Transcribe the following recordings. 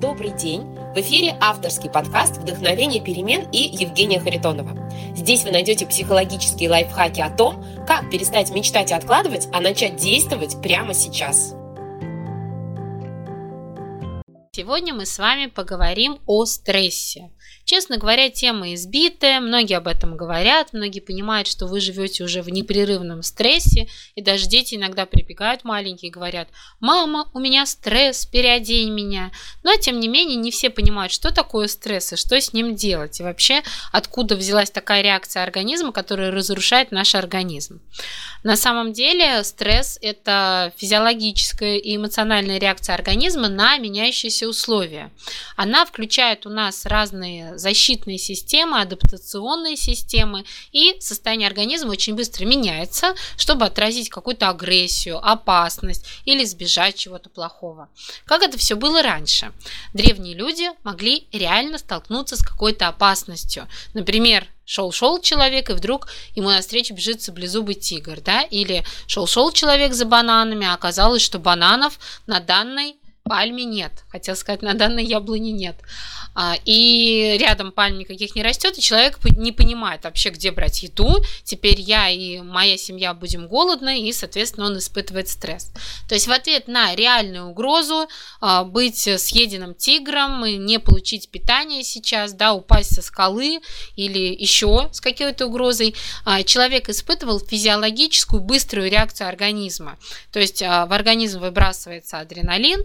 Добрый день! В эфире авторский подкаст «Вдохновение перемен» и Евгения Харитонова. Здесь вы найдете психологические лайфхаки о том, как перестать мечтать и откладывать, а начать действовать прямо сейчас. Сегодня мы с вами поговорим о стрессе. Честно говоря, тема избитая, многие об этом говорят, многие понимают, что вы живете уже в непрерывном стрессе, и даже дети иногда прибегают маленькие и говорят, мама, у меня стресс, переодень меня. Но, тем не менее, не все понимают, что такое стресс и что с ним делать, и вообще, откуда взялась такая реакция организма, которая разрушает наш организм. На самом деле, стресс – это физиологическая и эмоциональная реакция организма на меняющиеся условия. Она включает у нас разные защитные системы, адаптационные системы, и состояние организма очень быстро меняется, чтобы отразить какую-то агрессию, опасность или избежать чего-то плохого. Как это все было раньше? Древние люди могли реально столкнуться с какой-то опасностью. Например, шел-шел человек, и вдруг ему навстречу бежит саблезубый тигр, да, или шел-шел человек за бананами, а оказалось, что бананов на данной пальме нет. Хотел сказать, на данной яблоне нет. А, и рядом пальм никаких не растет, и человек не понимает вообще, где брать еду. Теперь я и моя семья будем голодны, и, соответственно, он испытывает стресс. То есть в ответ на реальную угрозу а, быть съеденным тигром, не получить питание сейчас, да, упасть со скалы или еще с какой-то угрозой, а, человек испытывал физиологическую быструю реакцию организма. То есть в организм выбрасывается адреналин,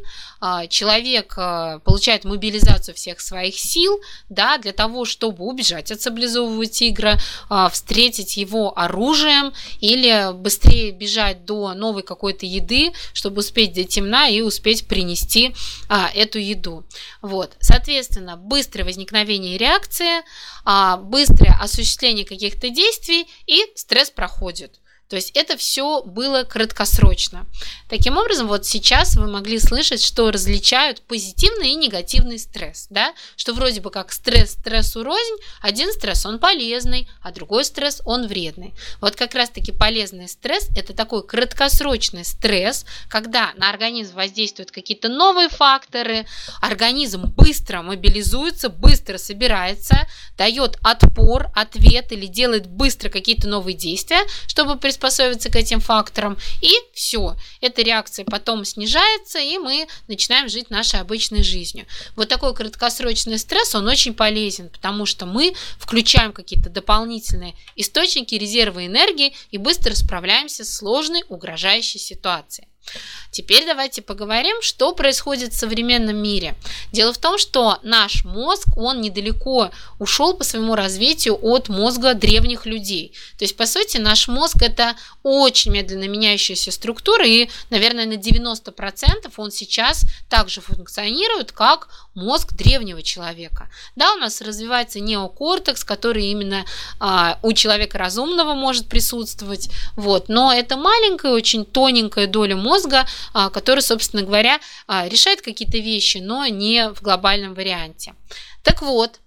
человек получает мобилизацию всех своих сил, да, для того, чтобы убежать от саблезубого тигра, а, встретить его оружием или быстрее бежать до новой какой-то еды, чтобы успеть до темна и успеть принести а, эту еду. Вот, соответственно, быстрое возникновение реакции, а, быстрое осуществление каких-то действий и стресс проходит. То есть это все было краткосрочно. Таким образом, вот сейчас вы могли слышать, что различают позитивный и негативный стресс, да, что вроде бы как стресс стрессу рознь, один стресс он полезный, а другой стресс он вредный. Вот как раз-таки полезный стресс – это такой краткосрочный стресс, когда на организм воздействуют какие-то новые факторы, организм быстро мобилизуется, быстро собирается, дает отпор, ответ или делает быстро какие-то новые действия, чтобы приспособиться приспособиться к этим факторам, и все. Эта реакция потом снижается, и мы начинаем жить нашей обычной жизнью. Вот такой краткосрочный стресс, он очень полезен, потому что мы включаем какие-то дополнительные источники, резервы энергии и быстро справляемся с сложной, угрожающей ситуацией. Теперь давайте поговорим, что происходит в современном мире. Дело в том, что наш мозг, он недалеко ушел по своему развитию от мозга древних людей. То есть, по сути, наш мозг это очень медленно меняющаяся структура, и, наверное, на 90% он сейчас также функционирует, как мозг древнего человека. Да, у нас развивается неокортекс, который именно а, у человека разумного может присутствовать, вот, но это маленькая, очень тоненькая доля мозга, а, который, собственно говоря, а, решает какие-то вещи, но не в глобальном варианте. Так вот,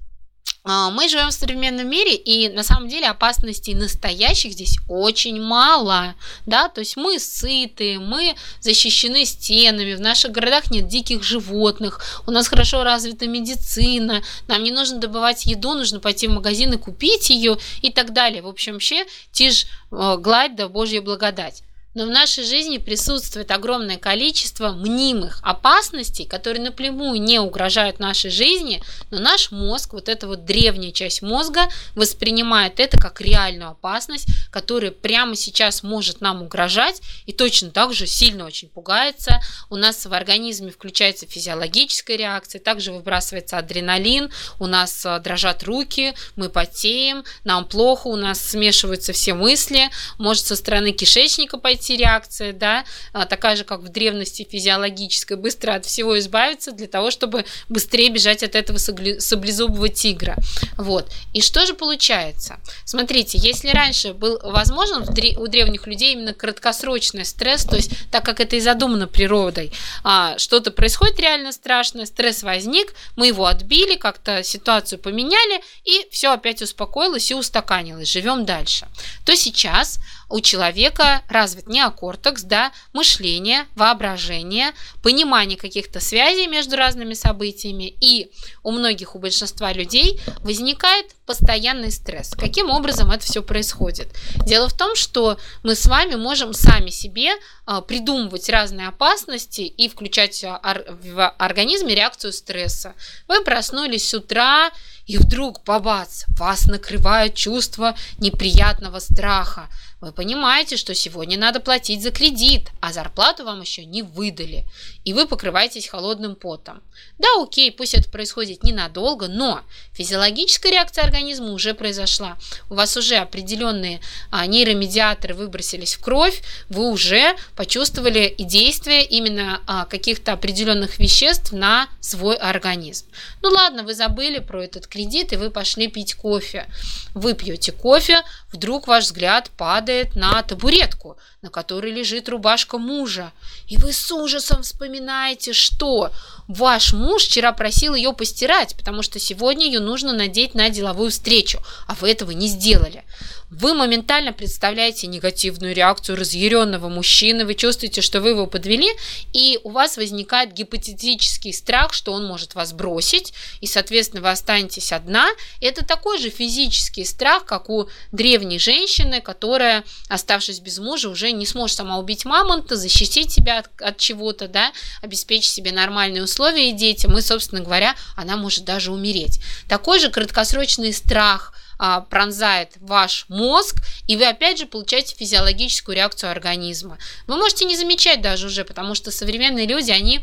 а, мы живем в современном мире, и на самом деле опасностей настоящих здесь очень мало, да, то есть мы сыты, мы защищены стенами, в наших городах нет диких животных, у нас хорошо развита медицина, нам не нужно добывать еду, нужно пойти в магазин и купить ее и так далее. В общем, вообще, тишь, гладь да Божья благодать. Но в нашей жизни присутствует огромное количество мнимых опасностей, которые напрямую не угрожают нашей жизни, но наш мозг, вот эта вот древняя часть мозга, воспринимает это как реальную опасность, которая прямо сейчас может нам угрожать и точно так же сильно очень пугается. У нас в организме включается физиологическая реакция, также выбрасывается адреналин, у нас э, дрожат руки, мы потеем, нам плохо, у нас смешиваются все мысли, может со стороны кишечника пойти реакция, да, а, такая же, как в древности физиологическая, быстро от всего избавиться для того, чтобы быстрее бежать от этого саблезубого тигра. Вот. И что же получается? Смотрите, если раньше был возможен у древних людей именно краткосрочный стресс, то есть так как это и задумано природой, а, что-то происходит реально страшное, стресс возник, мы его отбили, как-то ситуацию поменяли, и все опять успокоилось и устаканилось, живем дальше. То сейчас у человека развит неокортекс, да, мышление, воображение, понимание каких-то связей между разными событиями. И у многих, у большинства людей возникает постоянный стресс. Каким образом это все происходит? Дело в том, что мы с вами можем сами себе а, придумывать разные опасности и включать а, в организме реакцию стресса. Вы проснулись с утра, и вдруг, бабац, вас накрывает чувство неприятного страха. Вы понимаете, что сегодня надо платить за кредит, а зарплату вам еще не выдали, и вы покрываетесь холодным потом. Да, окей, пусть это происходит ненадолго, но физиологическая реакция организма уже произошла. У вас уже определенные а, нейромедиаторы выбросились в кровь, вы уже почувствовали и действие именно а, каких-то определенных веществ на свой организм. Ну ладно, вы забыли про этот кредит, и вы пошли пить кофе. Вы пьете кофе, вдруг ваш взгляд падает падает на табуретку, на которой лежит рубашка мужа. И вы с ужасом вспоминаете, что ваш муж вчера просил ее постирать, потому что сегодня ее нужно надеть на деловую встречу, а вы этого не сделали. Вы моментально представляете негативную реакцию разъяренного мужчины, вы чувствуете, что вы его подвели, и у вас возникает гипотетический страх, что он может вас бросить, и, соответственно, вы останетесь одна. Это такой же физический страх, как у древней женщины, которая, оставшись без мужа, уже не сможет сама убить мамонта, защитить себя от, от чего-то, да, обеспечить себе нормальные условия и детям, и, собственно говоря, она может даже умереть. Такой же краткосрочный страх – а, пронзает ваш мозг, и вы опять же получаете физиологическую реакцию организма. Вы можете не замечать даже уже, потому что современные люди, они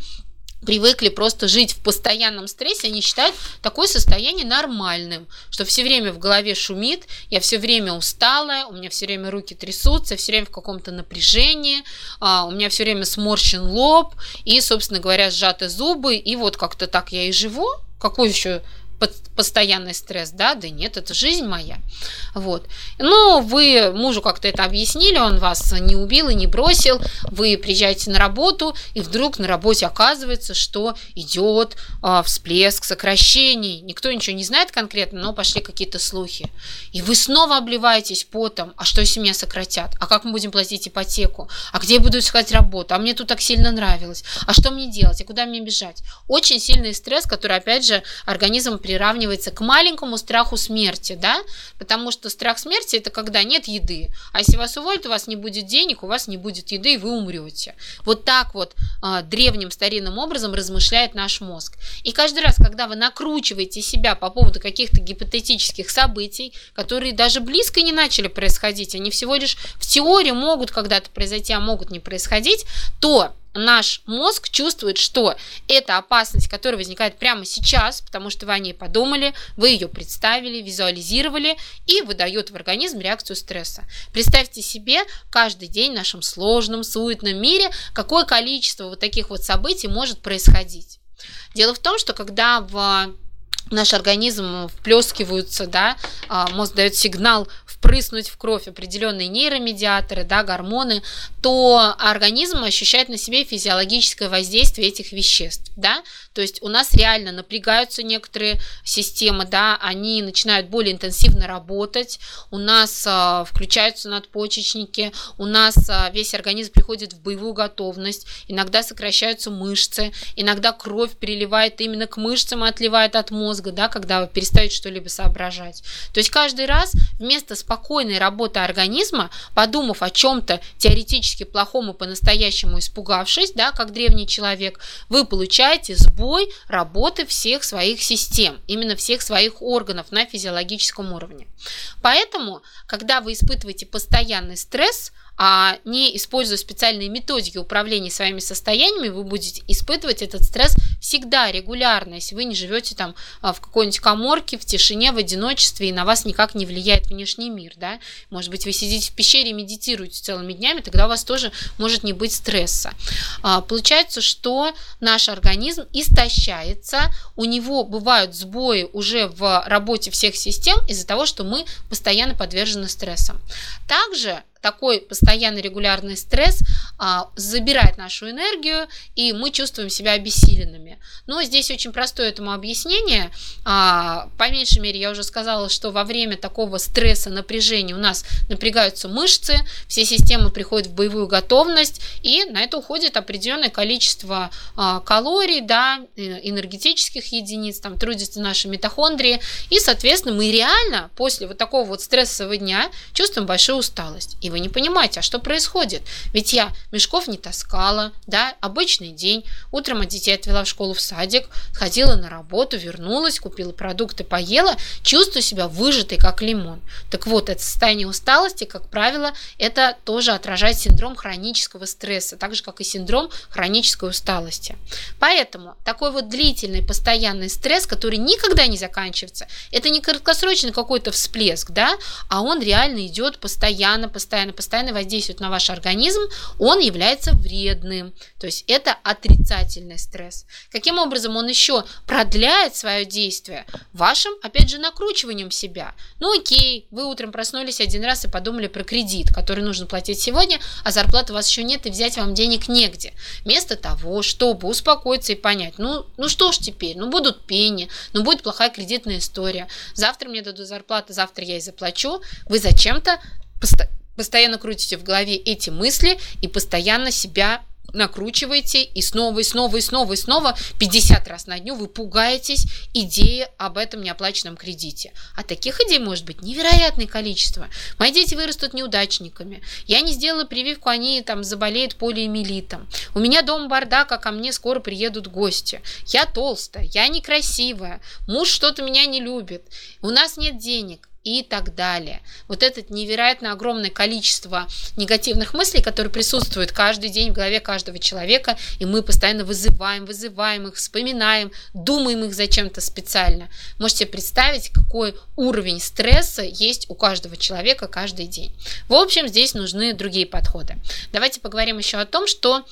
привыкли просто жить в постоянном стрессе, они считают такое состояние нормальным, что все время в голове шумит, я все время усталая, у меня все время руки трясутся, все время в каком-то напряжении, а, у меня все время сморщен лоб и, собственно говоря, сжаты зубы, и вот как-то так я и живу. Какой еще постоянный стресс, да, да нет, это жизнь моя, вот. Но вы мужу как-то это объяснили, он вас не убил и не бросил, вы приезжаете на работу, и вдруг на работе оказывается, что идет а, всплеск сокращений, никто ничего не знает конкретно, но пошли какие-то слухи, и вы снова обливаетесь потом, а что если меня сократят, а как мы будем платить ипотеку, а где я буду искать работу, а мне тут так сильно нравилось, а что мне делать, и куда мне бежать, очень сильный стресс, который, опять же, организм приравнивается к маленькому страху смерти, да, потому что страх смерти это когда нет еды, а если вас уволят, у вас не будет денег, у вас не будет еды, и вы умрете. Вот так вот э, древним старинным образом размышляет наш мозг. И каждый раз, когда вы накручиваете себя по поводу каких-то гипотетических событий, которые даже близко не начали происходить, они всего лишь в теории могут когда-то произойти, а могут не происходить, то наш мозг чувствует, что это опасность, которая возникает прямо сейчас, потому что вы о ней подумали, вы ее представили, визуализировали и выдает в организм реакцию стресса. Представьте себе каждый день в нашем сложном, суетном мире, какое количество вот таких вот событий может происходить. Дело в том, что когда в наш организм вплескиваются, да, а, мозг дает сигнал впрыснуть в кровь определенные нейромедиаторы, да, гормоны, то организм ощущает на себе физиологическое воздействие этих веществ, да, то есть у нас реально напрягаются некоторые системы, да, они начинают более интенсивно работать, у нас э, включаются надпочечники, у нас э, весь организм приходит в боевую готовность, иногда сокращаются мышцы, иногда кровь переливает именно к мышцам и отливает от мозга, да, когда вы перестаете что-либо соображать. То есть каждый раз вместо спокойной работы организма, подумав о чем-то теоретически плохом и по-настоящему испугавшись, да, как древний человек, вы получаете сбой работы всех своих систем, именно всех своих органов на физиологическом уровне. Поэтому, когда вы испытываете постоянный стресс, а не используя специальные методики управления своими состояниями, вы будете испытывать этот стресс всегда, регулярно, если вы не живете там а, в какой-нибудь коморке, в тишине, в одиночестве, и на вас никак не влияет внешний мир, да, может быть, вы сидите в пещере и медитируете целыми днями, тогда у вас тоже может не быть стресса. А, получается, что наш организм истощается, у него бывают сбои уже в работе всех систем из-за того, что мы постоянно подвержены стрессам. Также такой постоянный регулярный стресс а, забирает нашу энергию, и мы чувствуем себя обессиленными. Но здесь очень простое этому объяснение. А, по меньшей мере, я уже сказала, что во время такого стресса, напряжения у нас напрягаются мышцы, все системы приходят в боевую готовность, и на это уходит определенное количество а, калорий, да, энергетических единиц, там трудятся наши митохондрии, и, соответственно, мы реально после вот такого вот стрессового дня чувствуем большую усталость. И вы не понимаете, а что происходит? Ведь я мешков не таскала, да, обычный день, утром от детей отвела в школу, в садик, ходила на работу, вернулась, купила продукты, поела, чувствую себя выжатой, как лимон. Так вот, это состояние усталости, как правило, это тоже отражает синдром хронического стресса, так же, как и синдром хронической усталости. Поэтому такой вот длительный, постоянный стресс, который никогда не заканчивается, это не краткосрочный какой-то всплеск, да, а он реально идет постоянно, постоянно, постоянно воздействует на ваш организм, он является вредным. То есть это отрицательный стресс. Каким образом он еще продляет свое действие? Вашим, опять же, накручиванием себя. Ну окей, вы утром проснулись один раз и подумали про кредит, который нужно платить сегодня, а зарплаты у вас еще нет и взять вам денег негде. Вместо того, чтобы успокоиться и понять, ну, ну что ж теперь, ну будут пени, ну будет плохая кредитная история, завтра мне дадут зарплату, завтра я и заплачу, вы зачем-то постоянно крутите в голове эти мысли и постоянно себя накручиваете и снова, и снова, и снова, и снова 50 раз на дню вы пугаетесь идеи об этом неоплаченном кредите. А таких идей может быть невероятное количество. Мои дети вырастут неудачниками. Я не сделала прививку, они там заболеют полиэмилитом. У меня дом бардак, а ко мне скоро приедут гости. Я толстая, я некрасивая, муж что-то меня не любит, у нас нет денег и так далее. Вот это невероятно огромное количество негативных мыслей, которые присутствуют каждый день в голове каждого человека, и мы постоянно вызываем, вызываем их, вспоминаем, думаем их зачем-то специально. Можете представить, какой уровень стресса есть у каждого человека каждый день. В общем, здесь нужны другие подходы. Давайте поговорим еще о том, что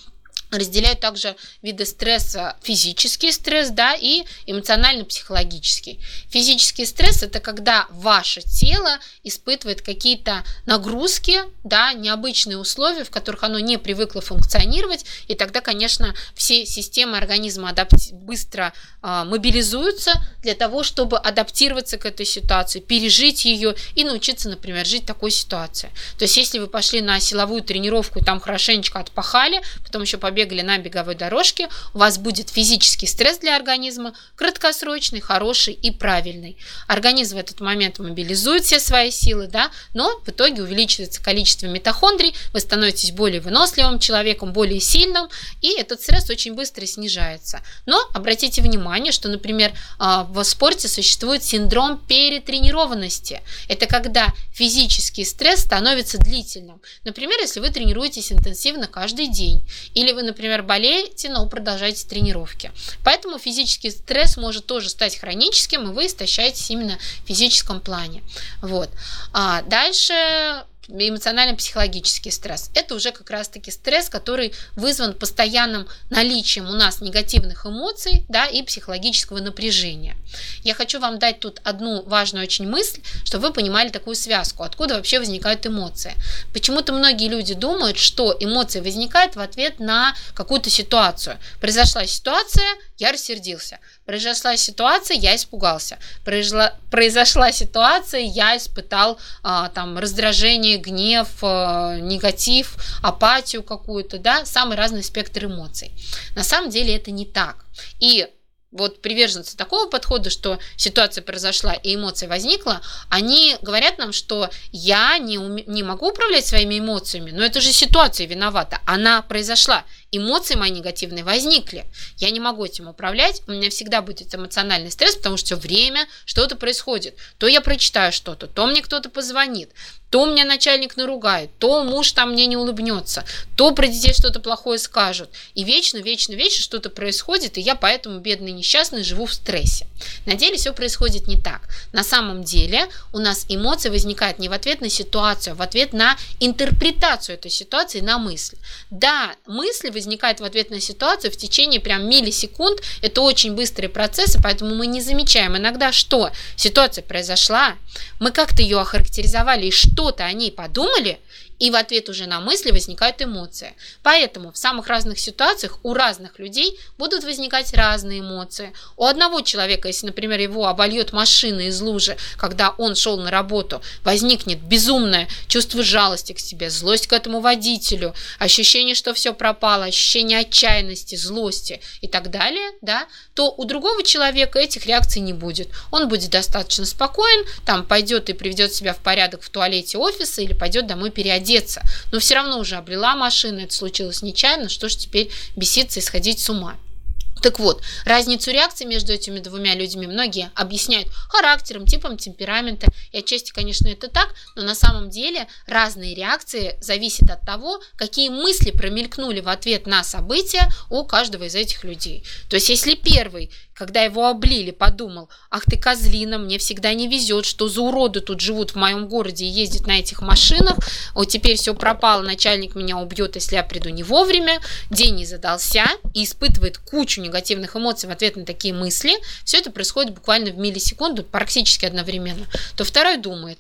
разделяют также виды стресса физический стресс да, и эмоционально-психологический. Физический стресс – это когда ваше тело испытывает какие-то нагрузки, да, необычные условия, в которых оно не привыкло функционировать, и тогда, конечно, все системы организма адапти- быстро э, мобилизуются для того, чтобы адаптироваться к этой ситуации, пережить ее и научиться, например, жить такой ситуации. То есть, если вы пошли на силовую тренировку и там хорошенечко отпахали, потом еще побегали побегали на беговой дорожке, у вас будет физический стресс для организма, краткосрочный, хороший и правильный. Организм в этот момент мобилизует все свои силы, да, но в итоге увеличивается количество митохондрий, вы становитесь более выносливым человеком, более сильным, и этот стресс очень быстро снижается. Но обратите внимание, что, например, а, в спорте существует синдром перетренированности. Это когда физический стресс становится длительным. Например, если вы тренируетесь интенсивно каждый день, или вы, например, болеете, но продолжаете тренировки. Поэтому физический стресс может тоже стать хроническим, и вы истощаетесь именно в физическом плане. Вот. А дальше эмоционально-психологический стресс. Это уже как раз-таки стресс, который вызван постоянным наличием у нас негативных эмоций да, и психологического напряжения. Я хочу вам дать тут одну важную очень мысль, чтобы вы понимали такую связку, откуда вообще возникают эмоции. Почему-то многие люди думают, что эмоции возникают в ответ на какую-то ситуацию. Произошла ситуация, я рассердился. Произошла ситуация, я испугался. Произошла, произошла ситуация, я испытал а, там раздражение, гнев, а, негатив, апатию какую-то, да, самый разный спектр эмоций. На самом деле это не так. И вот приверженцы такого подхода, что ситуация произошла и эмоция возникла, они говорят нам, что я не, уме- не могу управлять своими эмоциями, но это же ситуация виновата, она произошла, эмоции мои негативные возникли, я не могу этим управлять, у меня всегда будет эмоциональный стресс, потому что все время что-то происходит, то я прочитаю что-то, то мне кто-то позвонит, то меня начальник наругает, то муж там мне не улыбнется, то про детей что-то плохое скажут. И вечно, вечно, вечно что-то происходит, и я поэтому, бедный несчастный, живу в стрессе. На деле все происходит не так. На самом деле у нас эмоции возникают не в ответ на ситуацию, а в ответ на интерпретацию этой ситуации, на мысль. Да, мысль возникает в ответ на ситуацию в течение прям миллисекунд. Это очень быстрые процессы, поэтому мы не замечаем иногда, что ситуация произошла, мы как-то ее охарактеризовали и что что-то о ней подумали, И в ответ уже на мысли возникают эмоции. Поэтому в самых разных ситуациях у разных людей будут возникать разные эмоции. У одного человека, если, например, его обольет машина из лужи, когда он шел на работу, возникнет безумное чувство жалости к себе, злость к этому водителю, ощущение, что все пропало, ощущение отчаянности, злости и так далее, да, то у другого человека этих реакций не будет. Он будет достаточно спокоен, там пойдет и приведет себя в порядок в туалете офиса или пойдет домой переодеться. Но все равно уже облила машина, это случилось нечаянно, что ж теперь беситься и сходить с ума. Так вот, разницу реакции между этими двумя людьми многие объясняют характером, типом темперамента. И отчасти, конечно, это так, но на самом деле разные реакции зависят от того, какие мысли промелькнули в ответ на события у каждого из этих людей. То есть, если первый когда его облили, подумал, ах ты козлина, мне всегда не везет, что за уроды тут живут в моем городе и ездят на этих машинах, вот теперь все пропало, начальник меня убьет, если я приду не вовремя, день не задался и испытывает кучу негативных эмоций в ответ на такие мысли, все это происходит буквально в миллисекунду, практически одновременно, то второй думает,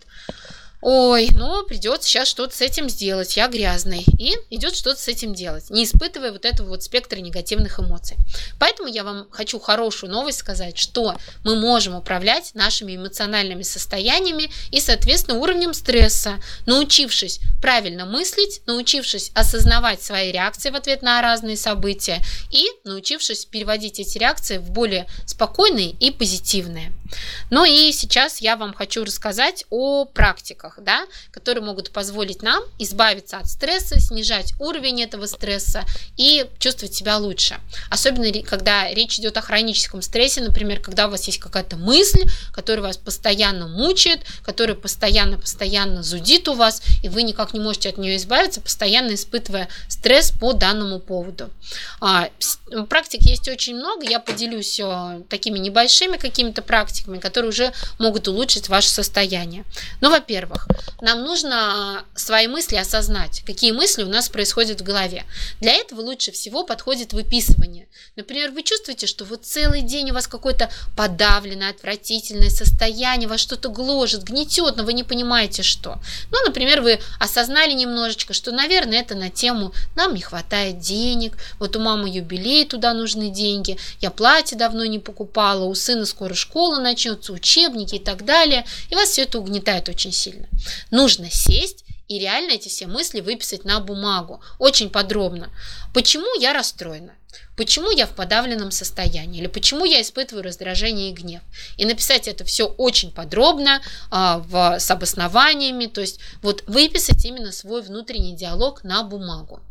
ой, ну придется сейчас что-то с этим сделать, я грязный. И идет что-то с этим делать, не испытывая вот этого вот спектра негативных эмоций. Поэтому я вам хочу хорошую новость сказать, что мы можем управлять нашими эмоциональными состояниями и, соответственно, уровнем стресса, научившись правильно мыслить, научившись осознавать свои реакции в ответ на разные события и научившись переводить эти реакции в более спокойные и позитивные. Ну и сейчас я вам хочу рассказать о практиках, да, которые могут позволить нам избавиться от стресса, снижать уровень этого стресса и чувствовать себя лучше. Особенно, когда речь идет о хроническом стрессе, например, когда у вас есть какая-то мысль, которая вас постоянно мучает, которая постоянно-постоянно зудит у вас, и вы никак не можете от нее избавиться, постоянно испытывая стресс по данному поводу. А, практик есть очень много, я поделюсь э, такими небольшими какими-то практиками, которые уже могут улучшить ваше состояние. Ну, во-первых, нам нужно свои мысли осознать, какие мысли у нас происходят в голове. Для этого лучше всего подходит выписывание. Например, вы чувствуете, что вот целый день у вас какое-то подавленное, отвратительное состояние, вас что-то гложет, гнетет, но вы не понимаете, что. Ну, например, вы осознали немножечко, что, наверное, это на тему «нам не хватает денег», вот у мамы юбилей, туда нужны деньги, я платье давно не покупала, у сына скоро школа начнется, учебники и так далее, и вас все это угнетает очень сильно. Нужно сесть и реально эти все мысли выписать на бумагу, очень подробно. Почему я расстроена? Почему я в подавленном состоянии? Или почему я испытываю раздражение и гнев? И написать это все очень подробно, а, в, с обоснованиями, то есть вот выписать именно свой внутренний диалог на бумагу.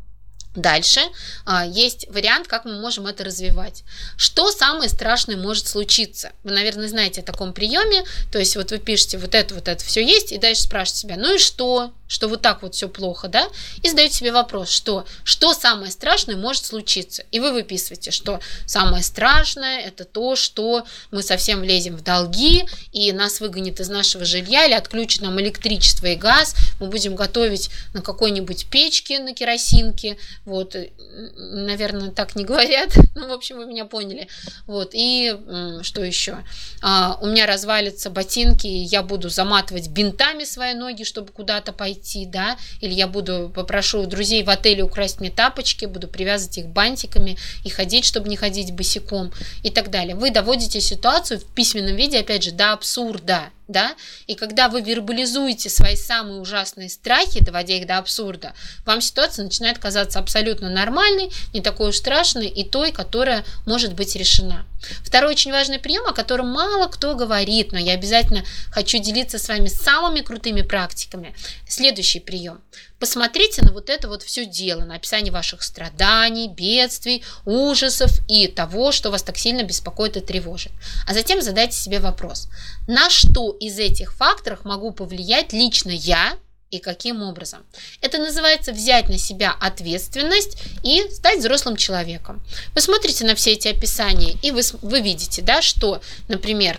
Дальше а, есть вариант, как мы можем это развивать. Что самое страшное может случиться? Вы, наверное, знаете о таком приеме. То есть вот вы пишете вот это, вот это все есть, и дальше спрашиваете себя, ну и что? Что вот так вот все плохо, да? И задаете себе вопрос, что? Что самое страшное может случиться? И вы выписываете, что самое страшное это то, что мы совсем влезем в долги, и нас выгонят из нашего жилья, или отключат нам электричество и газ, мы будем готовить на какой-нибудь печке на керосинке, вот, э, наверное, так не говорят. Ну, в общем, вы меня поняли. Вот, и что еще? А, у меня развалятся ботинки, и я буду заматывать бинтами свои ноги, чтобы куда-то пойти, да, или я буду, попрошу друзей в отеле украсть мне тапочки, буду привязывать их бантиками и ходить, чтобы не ходить босиком и так далее. Вы доводите ситуацию в письменном виде, опять же, до абсурда, да, и когда вы вербализуете свои самые ужасные страхи, доводя их до абсурда, вам ситуация начинает казаться абсолютно нормальной, не такой уж страшной и той, которая может быть решена. Второй очень важный прием, о котором мало кто говорит, но я обязательно хочу делиться с вами самыми крутыми практиками. Следующий прием. Посмотрите на вот это вот все дело, на описание ваших страданий, бедствий, ужасов и того, что вас так сильно беспокоит и тревожит. А затем задайте себе вопрос, на что из этих факторов могу повлиять лично я и каким образом. Это называется взять на себя ответственность и стать взрослым человеком. Вы смотрите на все эти описания, и вы, вы видите, да, что, например,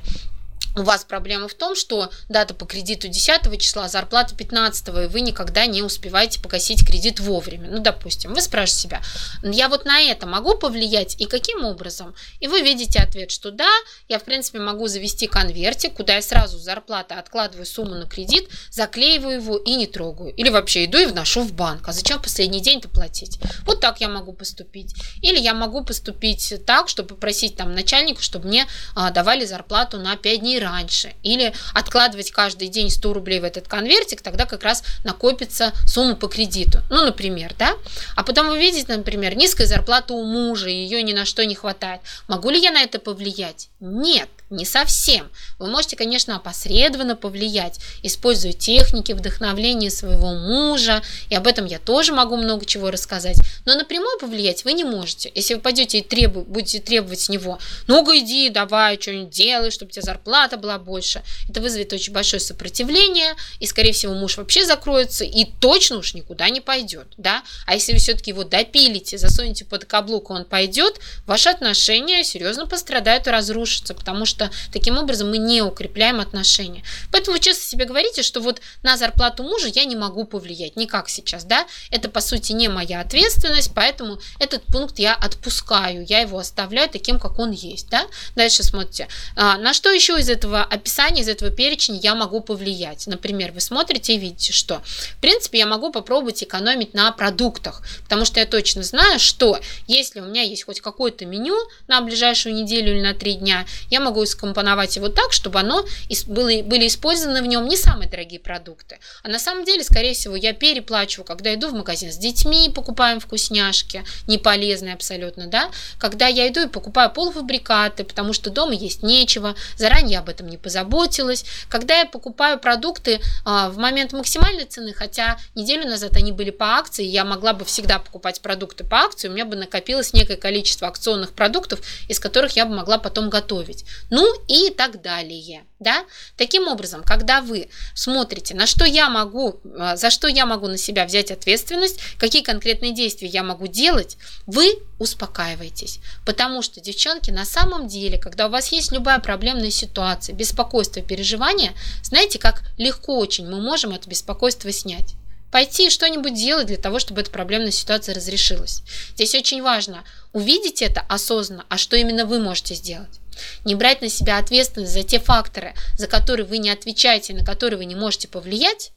у вас проблема в том, что дата по кредиту 10 числа, зарплата 15, и вы никогда не успеваете погасить кредит вовремя. Ну, допустим, вы спрашиваете себя, я вот на это могу повлиять и каким образом? И вы видите ответ, что да, я, в принципе, могу завести конвертик, куда я сразу с зарплаты откладываю сумму на кредит, заклеиваю его и не трогаю. Или вообще иду и вношу в банк. А зачем последний день-то платить? Вот так я могу поступить. Или я могу поступить так, чтобы попросить там начальника, чтобы мне а, давали зарплату на 5 дней раньше. Или откладывать каждый день 100 рублей в этот конвертик, тогда как раз накопится сумма по кредиту. Ну, например, да? А потом вы видите, например, низкая зарплата у мужа, ее ни на что не хватает. Могу ли я на это повлиять? Нет. Не совсем. Вы можете, конечно, опосредованно повлиять, используя техники вдохновления своего мужа, и об этом я тоже могу много чего рассказать, но напрямую повлиять вы не можете. Если вы пойдете и требу, будете требовать с него, ну-ка иди, давай, что-нибудь делай, чтобы у тебя зарплата была больше, это вызовет очень большое сопротивление, и, скорее всего, муж вообще закроется и точно уж никуда не пойдет, да? А если вы все-таки его допилите, засунете под каблук, он пойдет, ваши отношения серьезно пострадают и разрушатся, потому что что таким образом мы не укрепляем отношения. Поэтому честно себе говорите, что вот на зарплату мужа я не могу повлиять, никак сейчас, да, это по сути не моя ответственность, поэтому этот пункт я отпускаю, я его оставляю таким, как он есть, да. Дальше смотрите, а, на что еще из этого описания, из этого перечня я могу повлиять. Например, вы смотрите и видите, что, в принципе, я могу попробовать экономить на продуктах, потому что я точно знаю, что если у меня есть хоть какое-то меню на ближайшую неделю или на три дня, я могу скомпоновать его так, чтобы оно было, были использованы в нем не самые дорогие продукты. А на самом деле, скорее всего, я переплачиваю, когда иду в магазин с детьми, покупаем вкусняшки, не полезные абсолютно, да, когда я иду и покупаю полуфабрикаты, потому что дома есть нечего, заранее об этом не позаботилась, когда я покупаю продукты а, в момент максимальной цены, хотя неделю назад они были по акции, я могла бы всегда покупать продукты по акции, у меня бы накопилось некое количество акционных продуктов, из которых я бы могла потом готовить. Ну, ну и так далее. Да? Таким образом, когда вы смотрите, на что я могу, а, за что я могу на себя взять ответственность, какие конкретные действия я могу делать, вы успокаиваетесь. Потому что, девчонки, на самом деле, когда у вас есть любая проблемная ситуация, беспокойство, переживание, знаете, как легко очень мы можем это беспокойство снять пойти что-нибудь делать для того, чтобы эта проблемная ситуация разрешилась. Здесь очень важно увидеть это осознанно, а что именно вы можете сделать. Не брать на себя ответственность за те факторы, за которые вы не отвечаете, на которые вы не можете повлиять,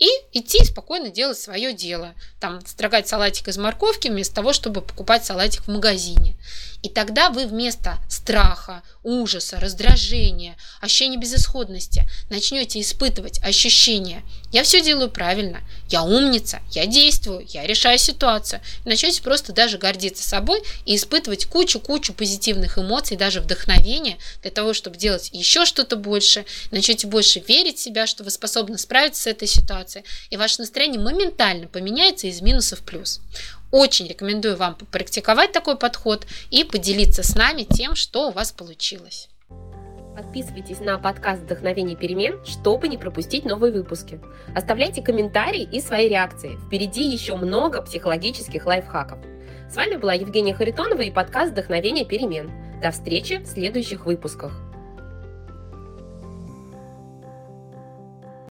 и идти спокойно делать свое дело. Там строгать салатик из морковки вместо того, чтобы покупать салатик в магазине. И тогда вы вместо страха, ужаса, раздражения, ощущения безысходности начнете испытывать ощущение «я все делаю правильно, я умница, я действую, я решаю ситуацию». И начнете просто даже гордиться собой и испытывать кучу-кучу позитивных эмоций, даже вдохновения для того, чтобы делать еще что-то больше. Начнете больше верить в себя, что вы способны справиться с этой ситуацией. И ваше настроение моментально поменяется из минусов в плюс. Очень рекомендую вам попрактиковать такой подход и поделиться с нами тем, что у вас получилось. Подписывайтесь на подкаст «Вдохновение перемен», чтобы не пропустить новые выпуски. Оставляйте комментарии и свои реакции. Впереди еще много психологических лайфхаков. С вами была Евгения Харитонова и подкаст «Вдохновение перемен». До встречи в следующих выпусках.